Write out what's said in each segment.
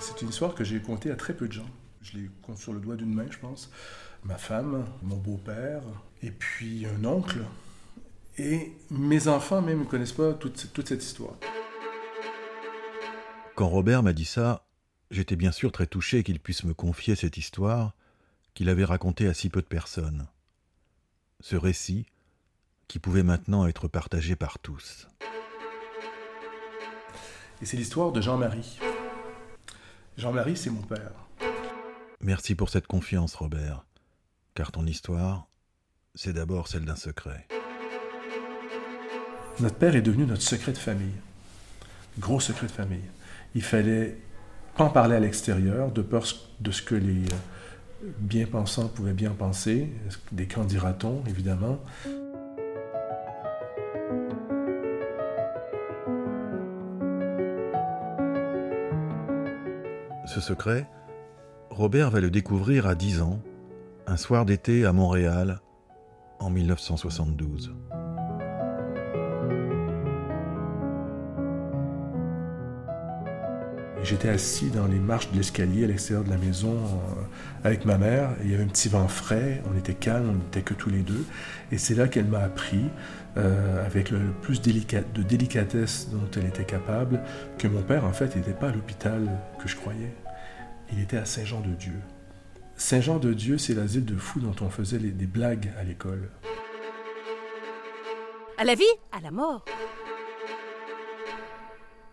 C'est une histoire que j'ai contée à très peu de gens. Je l'ai compte sur le doigt d'une main, je pense. Ma femme, mon beau-père, et puis un oncle. Et mes enfants même ne connaissent pas toute, toute cette histoire. Quand Robert m'a dit ça, j'étais bien sûr très touché qu'il puisse me confier cette histoire qu'il avait racontée à si peu de personnes. Ce récit qui pouvait maintenant être partagé par tous. Et c'est l'histoire de Jean-Marie. Jean-Marie, c'est mon père. Merci pour cette confiance, Robert, car ton histoire, c'est d'abord celle d'un secret. Notre père est devenu notre secret de famille. Gros secret de famille. Il fallait pas en parler à l'extérieur, de peur de ce que les euh, bien-pensants pouvaient bien penser, des candidatons, évidemment? Ce secret, Robert va le découvrir à 10 ans, un soir d'été à Montréal, en 1972. J'étais assis dans les marches de l'escalier à l'extérieur de la maison euh, avec ma mère. il y avait un petit vent frais, on était calme, on n'était que tous les deux. Et c'est là qu'elle m'a appris, euh, avec le plus de délicatesse dont elle était capable, que mon père, en fait, n'était pas à l'hôpital que je croyais. Il était à Saint-Jean-de-Dieu. Saint-Jean-de-Dieu, c'est l'asile de fous dont on faisait des blagues à l'école. À la vie, à la mort.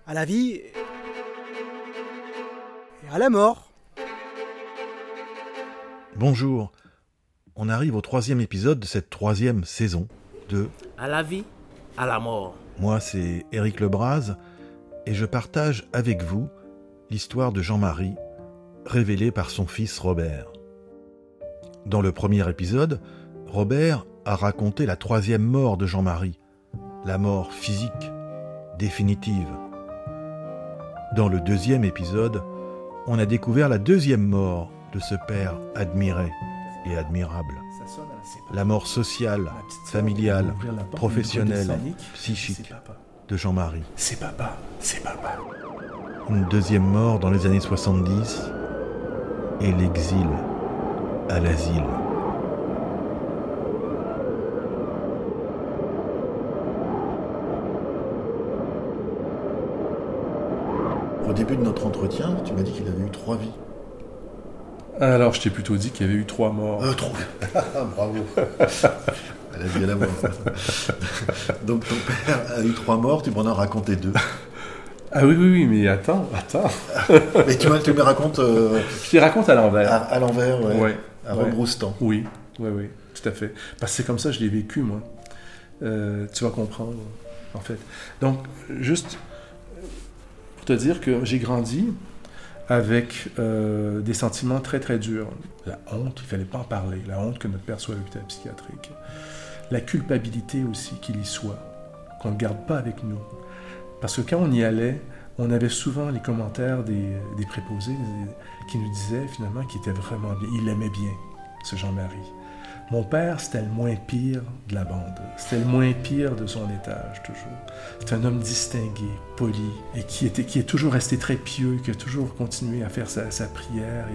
À la vie et à la mort. Bonjour. On arrive au troisième épisode de cette troisième saison de À la vie, à la mort. Moi, c'est Éric Lebras et je partage avec vous l'histoire de Jean-Marie, révélée par son fils Robert. Dans le premier épisode, Robert a raconté la troisième mort de Jean-Marie, la mort physique, définitive. Dans le deuxième épisode, on a découvert la deuxième mort de ce père admiré et admirable. La mort sociale, familiale, professionnelle, psychique de Jean-Marie. C'est papa, c'est papa. Une deuxième mort dans les années 70 et l'exil à l'asile. Au début de notre entretien, tu m'as dit qu'il avait eu trois vies. Alors, je t'ai plutôt dit qu'il y avait eu trois morts. Euh, trois. Bravo. Elle a dit à la mort. Donc, ton père a eu trois morts, tu m'en as raconté deux. Ah oui, oui, oui, mais attends, attends. mais tu, tu me racontes. Euh, je les raconte à l'envers. À, l'envers, ouais. ouais à ouais. rebrousse-temps. Oui, oui, oui, tout à fait. Parce que c'est comme ça que je l'ai vécu, moi. Euh, tu vas comprendre, en fait. Donc, juste te dire que j'ai grandi avec euh, des sentiments très, très durs. La honte, il fallait pas en parler. La honte que notre père soit à l'hôpital psychiatrique. La culpabilité aussi qu'il y soit, qu'on ne garde pas avec nous. Parce que quand on y allait, on avait souvent les commentaires des, des préposés qui nous disaient finalement qu'il était vraiment bien. Il aimait bien, ce Jean-Marie. Mon père, c'était le moins pire de la bande. C'était le moins pire de son étage, toujours. C'est un homme distingué, poli, et qui, était, qui est toujours resté très pieux, qui a toujours continué à faire sa, prière.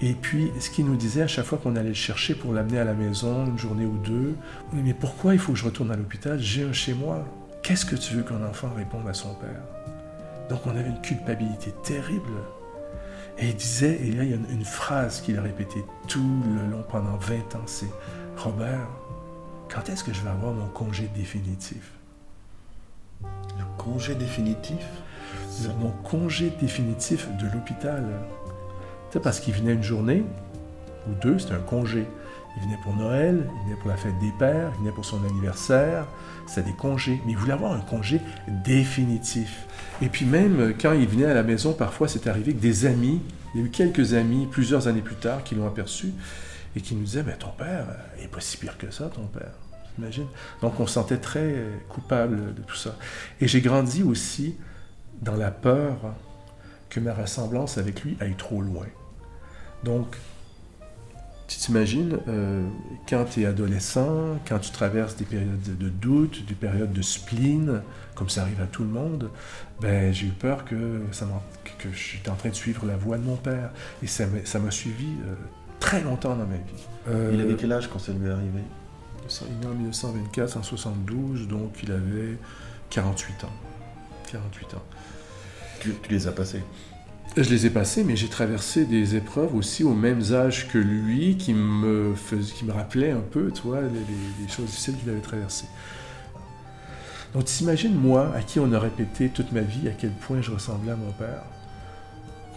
Et, et puis, ce qu'il nous disait à chaque fois qu'on allait le chercher pour l'amener à la maison, une journée ou deux, mais pourquoi il faut que je retourne à l'hôpital? J'ai un chez moi. Qu'est-ce que tu veux qu'un enfant réponde à son père? Donc on avait une culpabilité terrible. Et il disait, et là il y a une, phrase qu'il a répétée tout le long pendant 20 ans, c'est Robert, quand est-ce que je vais avoir mon congé définitif Le congé définitif? Le, Mon congé définitif de l'hôpital. Tu sais, parce qu'il venait une journée ou deux, c'était un congé. Il venait pour Noël, il venait pour la fête des pères, il venait pour son anniversaire, c'était des congés. Mais il voulait avoir un congé définitif. Et puis même quand il venait à la maison, parfois c'est arrivé que des amis, il y a eu quelques amis plusieurs années plus tard qui l'ont aperçu et qui nous disaient Mais ton père, il n'est pas si pire que ça, ton père. T'imagines Donc on se sentait très coupable de tout ça. Et j'ai grandi aussi dans la peur que ma ressemblance avec lui aille trop loin. Donc, tu t'imagines, euh, quand tu es adolescent, quand tu traverses des périodes de doute, des périodes de spleen, comme ça arrive à tout le monde, ben, j'ai eu peur que, ça que j'étais en train de suivre la voie de mon père. Et ça m'a suivi euh, très longtemps dans ma vie. Euh, Il avait quel âge quand ça lui est arrivé? Il est né en 1924, en 72, donc il avait 48 ans. 48 ans. tu, tu les as passés? Je les ai passés, mais j'ai traversé des épreuves aussi au même âge que lui, qui me, qui me rappelaient un peu, les, les- les choses difficiles qu'il avait traversées. Donc t'imagines, moi, à qui on a répété toute ma vie à quel point je ressemblais à mon père,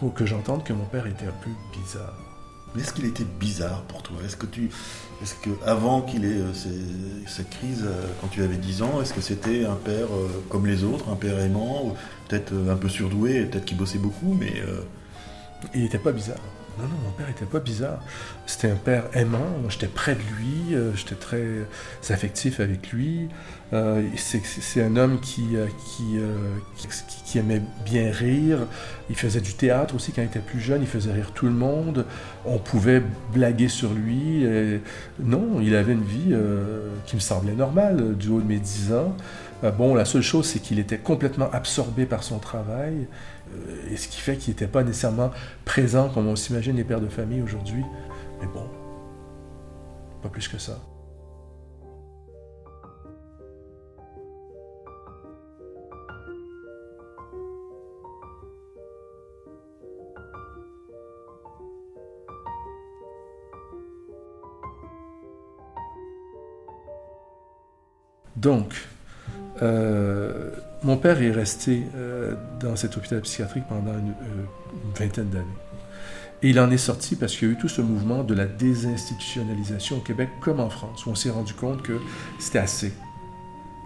ou que j'entende que mon père était un peu bizarre. Mais est-ce qu'il était bizarre pour toi? Est-ce que tu, est-ce que avant qu'il ait euh, cette crise, euh, quand tu avais 10 ans, est-ce que c'était un père euh, comme les autres, un père aimant, peut-être un peu surdoué, peut-être qu'il bossait beaucoup, mais Il n'était pas bizarre. Non, non, mon père n'était pas bizarre. C'était un père aimant. J'étais près de lui. euh, J'étais très affectif avec lui. Euh, c'est un homme qui, euh, qui, aimait bien rire. Il faisait du théâtre aussi quand il était plus jeune. Il faisait rire tout le monde. On pouvait blaguer sur lui. Non, il avait une vie qui me semblait normale du haut de mes 10 ans. Bon, la seule chose, c'est qu'il était complètement absorbé par son travail. Euh, et ce qui fait qu'il n'était pas nécessairement présent comme on s'imagine les pères de famille aujourd'hui. Mais bon, pas plus que ça. Donc, euh, mon père est resté euh, dans cet hôpital psychiatrique pendant une, euh, une vingtaine d'années. Et il en est sorti parce qu'il y a eu tout ce mouvement de la désinstitutionnalisation au Québec comme en France, où on s'est rendu compte que c'était assez.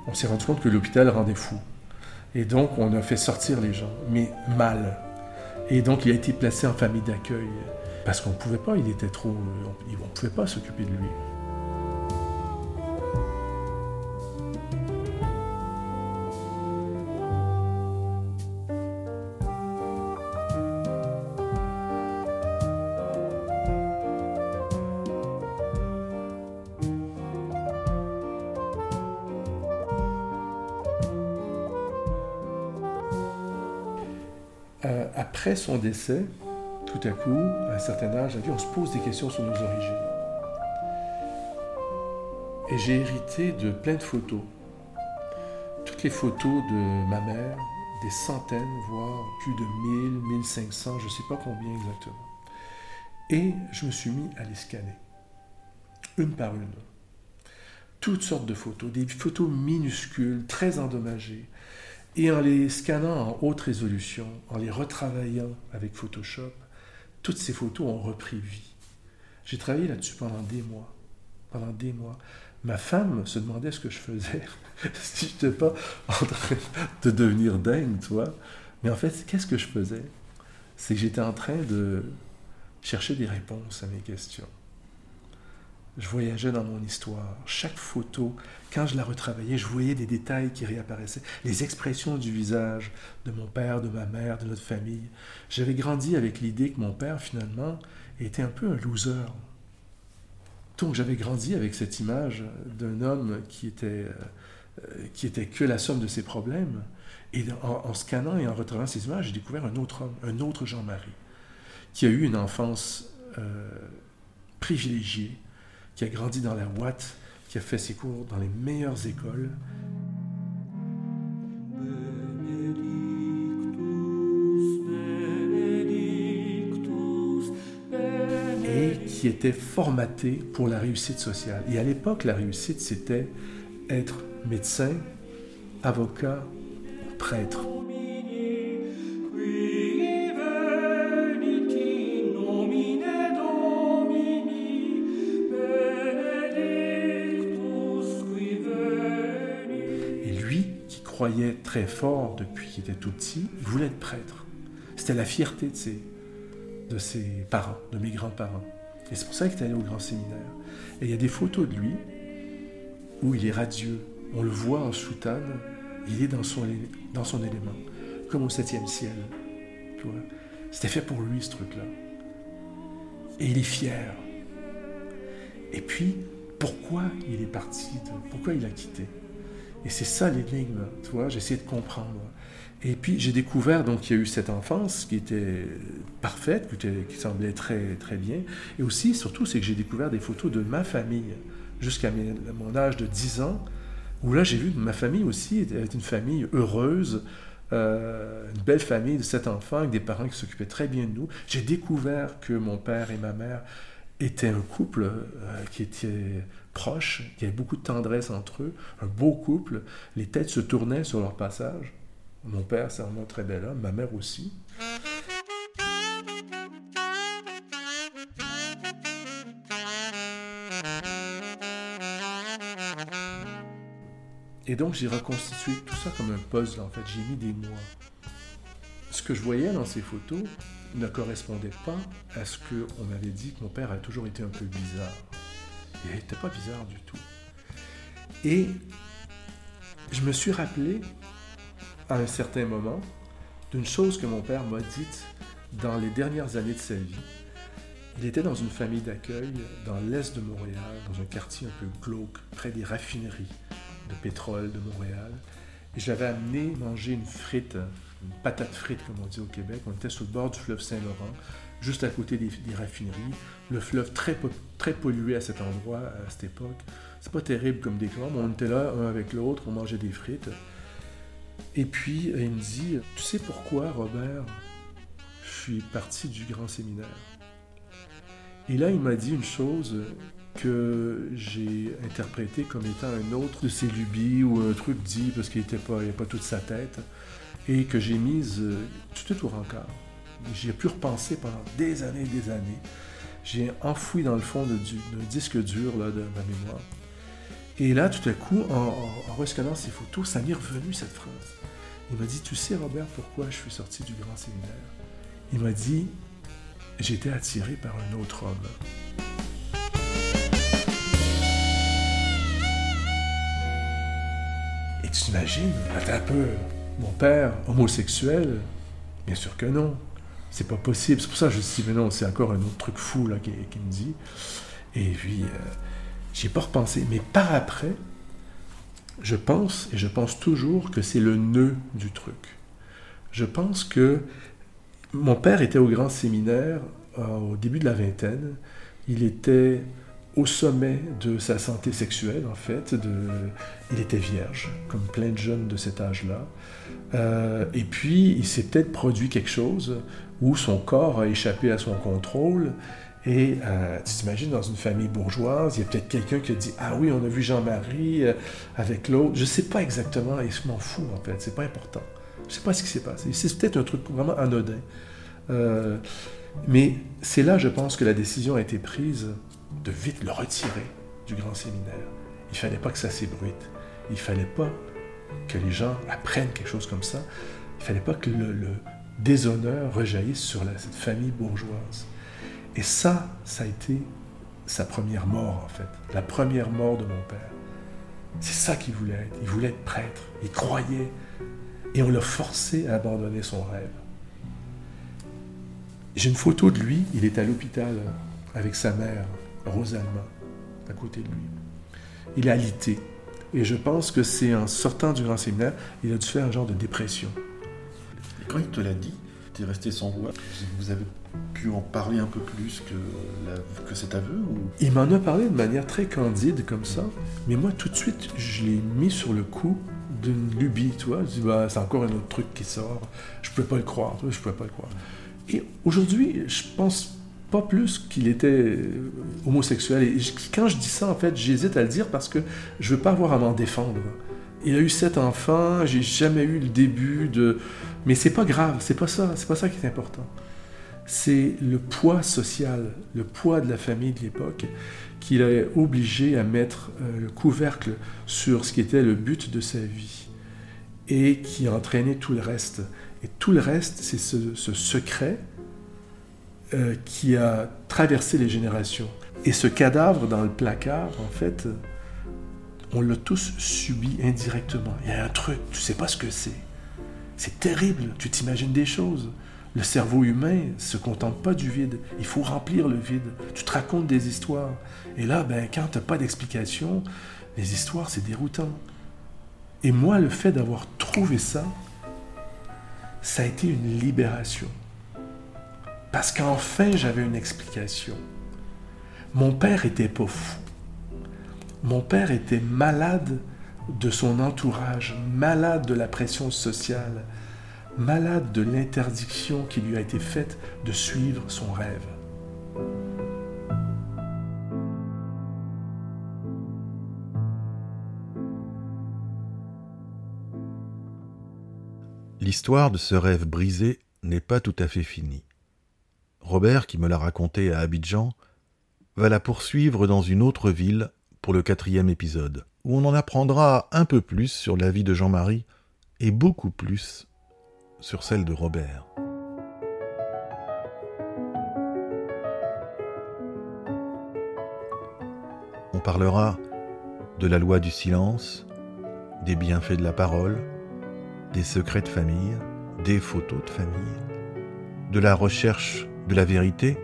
On s'est rendu compte que l'hôpital rendait fou. Et donc, on a fait sortir les gens, mais mal. Et donc, il a été placé en famille d'accueil. Parce qu'on ne pouvait pas, il était trop. On ne pouvait pas s'occuper de lui. Après son décès, tout à coup, à un certain âge, on se pose des questions sur nos origines. Et j'ai hérité de plein de photos. Toutes les photos de ma mère, des centaines, voire plus de 1000, 1500, je ne sais pas combien exactement. Et je me suis mis à les scanner, une par une. Toutes sortes de photos, des photos minuscules, très endommagées. Et en les scannant en haute résolution, en les retravaillant avec Photoshop, toutes ces photos ont repris vie. J'ai travaillé là-dessus pendant des mois. Pendant des mois. Ma femme se demandait ce que je faisais, si je n'étais pas en train de devenir dingue, tu vois. Mais en fait, qu'est-ce que je faisais? C'est que j'étais en train de chercher des réponses à mes questions. Je voyageais dans mon histoire. Chaque photo, quand je la retravaillais, je voyais des détails qui réapparaissaient, les expressions du visage de mon père, de ma mère, de notre famille. J'avais grandi avec l'idée que mon père, finalement, était un peu un loser. Donc j'avais grandi avec cette image d'un homme qui était, euh, qui était que la somme de ses problèmes. Et en, en scannant et en retravaillant ces images, j'ai découvert un autre homme, un autre Jean-Marie, qui a eu une enfance euh, privilégiée, qui a grandi dans la Ouate, qui a fait ses cours dans les meilleures écoles. Et qui était formaté pour la réussite sociale. Et à l'époque, la réussite, c'était être médecin, avocat, prêtre. Croyait très fort depuis qu'il était tout petit, voulait être prêtre. C'était la fierté de ses, de ses parents, de mes grands-parents. Et c'est pour ça qu'il est allé au grand séminaire. Et il y a des photos de lui où il est radieux. On le voit en soutane, il est dans son, élément, comme au septième ciel. C'était fait pour lui, ce truc-là. Et il est fier. Et puis, pourquoi il est parti Pourquoi il a quitté? Et c'est ça l'énigme, tu vois, j'essaie de comprendre. Et puis j'ai découvert donc qu'il y a eu cette enfance qui était parfaite, qui, semblait très très bien. Et aussi, surtout, c'est que j'ai découvert des photos de ma famille jusqu'à mon âge de 10 ans, où là j'ai vu que ma famille aussi était une famille heureuse, euh, une belle famille de sept enfants avec des parents qui s'occupaient très bien de nous. J'ai découvert que mon père et ma mère étaient un couple euh, qui était proche, qui avait beaucoup de tendresse entre eux, un beau couple. Les têtes se tournaient sur leur passage. Mon père, c'est vraiment un très bel homme, ma mère aussi. Et donc, j'ai reconstitué tout ça comme un puzzle, en fait. J'ai mis des mois. Ce que je voyais dans ces photos ne correspondait pas à ce qu'on m'avait dit que mon père a toujours été un peu bizarre. Il n'était pas bizarre du tout. Et je me suis rappelé, à un certain moment, d'une chose que mon père m'a dite dans les dernières années de sa vie. Il était dans une famille d'accueil dans l'est de Montréal, dans un quartier un peu glauque, près des raffineries de pétrole de Montréal. Et je l'avais amené manger une frite, une patate frite comme on dit au Québec. On était sur le bord du fleuve Saint-Laurent, juste à côté des, raffineries. Le fleuve très, très pollué à cet endroit, à cette époque. C'est pas terrible comme décor, mais on était là, un avec l'autre, on mangeait des frites. Et puis, il me dit, tu sais pourquoi, Robert, je suis parti du grand séminaire? Et là, il m'a dit une chose que j'ai interprété comme étant un autre de ses lubies ou un truc dit parce qu'il n'était pas, avait pas toute sa tête et que j'ai mise euh, tout est au rencard. J'y ai pu repenser pendant des années et des années. J'ai enfoui dans le fond d'un disque dur de ma mémoire. Et là, tout à coup, en, en, ces photos, ça m'est revenu cette phrase. Il m'a dit, tu sais Robert, pourquoi je suis sorti du grand séminaire Il m'a dit, j'étais attiré par un autre homme. Et tu t'imagines, attends un peu, mon père, homosexuel? Bien sûr que non. C'est pas possible. C'est pour ça que je me suis dit, mais non, c'est encore un autre truc fou là qui, me dit. Et puis, euh, j'y ai pas repensé. Mais par après, je pense, et je pense toujours que c'est le nœud du truc. Je pense que mon père était au grand séminaire euh, au début de la vingtaine. Il était au sommet de sa santé sexuelle, en fait. Il était vierge, comme plein de jeunes de cet âge-là. Euh, et puis, il s'est peut-être produit quelque chose où son corps a échappé à son contrôle. Et euh, tu t'imagines, dans une famille bourgeoise, il y a peut-être quelqu'un qui a dit Ah oui, on a vu Jean-Marie euh, avec l'autre. Je ne sais pas exactement, et je m'en fous, en fait, c'est pas important. Je ne sais pas ce qui s'est passé. C'est peut-être un truc vraiment anodin. Mais c'est là, je pense, que la décision a été prise de vite le retirer du grand séminaire. Il fallait pas que ça s'ébruite. Il fallait pas que les gens apprennent quelque chose comme ça. Il fallait pas que le, déshonneur rejaillisse sur cette famille bourgeoise. Et ça, ça a été sa première mort, en fait. La première mort de mon père. C'est ça qu'il voulait être. Il voulait être prêtre. Il croyait. Et on l'a forcé à abandonner son rêve. J'ai une photo de lui. Il est à l'hôpital avec sa mère, Rosalma, à côté de lui. Il est alité. Et je pense que c'est en sortant du grand séminaire, il a dû faire un genre de dépression. Et quand il te l'a dit, tu es resté sans voix. Vous avez pu en parler un peu plus que, la- que cet aveu ou... Il m'en a parlé de manière très candide comme ça, mais moi tout de suite, je l'ai mis sur le coup d'une lubie, tu vois. Je dis, bah, c'est encore un autre truc qui sort. Je ne pouvais pas le croire, tu vois, je ne pouvais pas le croire. Et aujourd'hui, je pense pas plus qu'il était euh, homosexuel. Et quand je dis ça, en fait, j'hésite à le dire parce que je veux pas avoir à m'en défendre. Il a eu sept enfants, j'ai jamais eu le début de... Mais c'est pas grave, c'est pas ça, c'est pas ça qui est important. C'est le poids social, le poids de la famille de l'époque qui l'a obligé à mettre euh, le couvercle sur ce qui était le but de sa vie et qui a entraîné tout le reste. Et tout le reste, c'est ce, ce secret euh, qui a traversé les générations. Et ce cadavre dans le placard, en fait, on l'a tous subi indirectement. Il y a un truc, tu sais pas ce que c'est. C'est terrible, tu t'imagines des choses. Le cerveau humain se contente pas du vide. Il faut remplir le vide. Tu te racontes des histoires. Et là, ben, quand tu n'as pas d'explication, les histoires, c'est déroutant. Et moi, le fait d'avoir trouvé ça, ça a été une libération. Parce qu'enfin, j'avais une explication. Mon père était pas fou. Mon père était malade de son entourage, malade de la pression sociale, malade de l'interdiction qui lui a été faite de suivre son rêve. L'histoire de ce rêve brisé n'est pas tout à fait finie. Robert, qui me l'a raconté à Abidjan, va la poursuivre dans une autre ville pour le quatrième épisode, où on en apprendra un peu plus sur la vie de Jean-Marie et beaucoup plus sur celle de Robert. On parlera de la loi du silence, des bienfaits de la parole, des secrets de famille, des photos de famille, de la recherche de la vérité,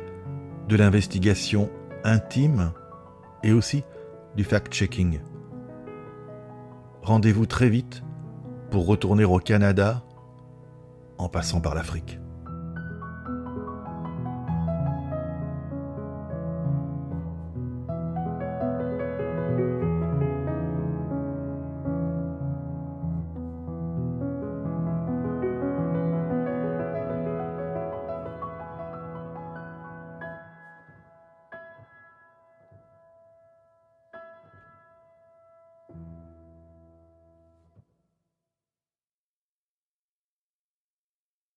de l'investigation intime et aussi du fact-checking. Rendez-vous très vite pour retourner au Canada en passant par l'Afrique.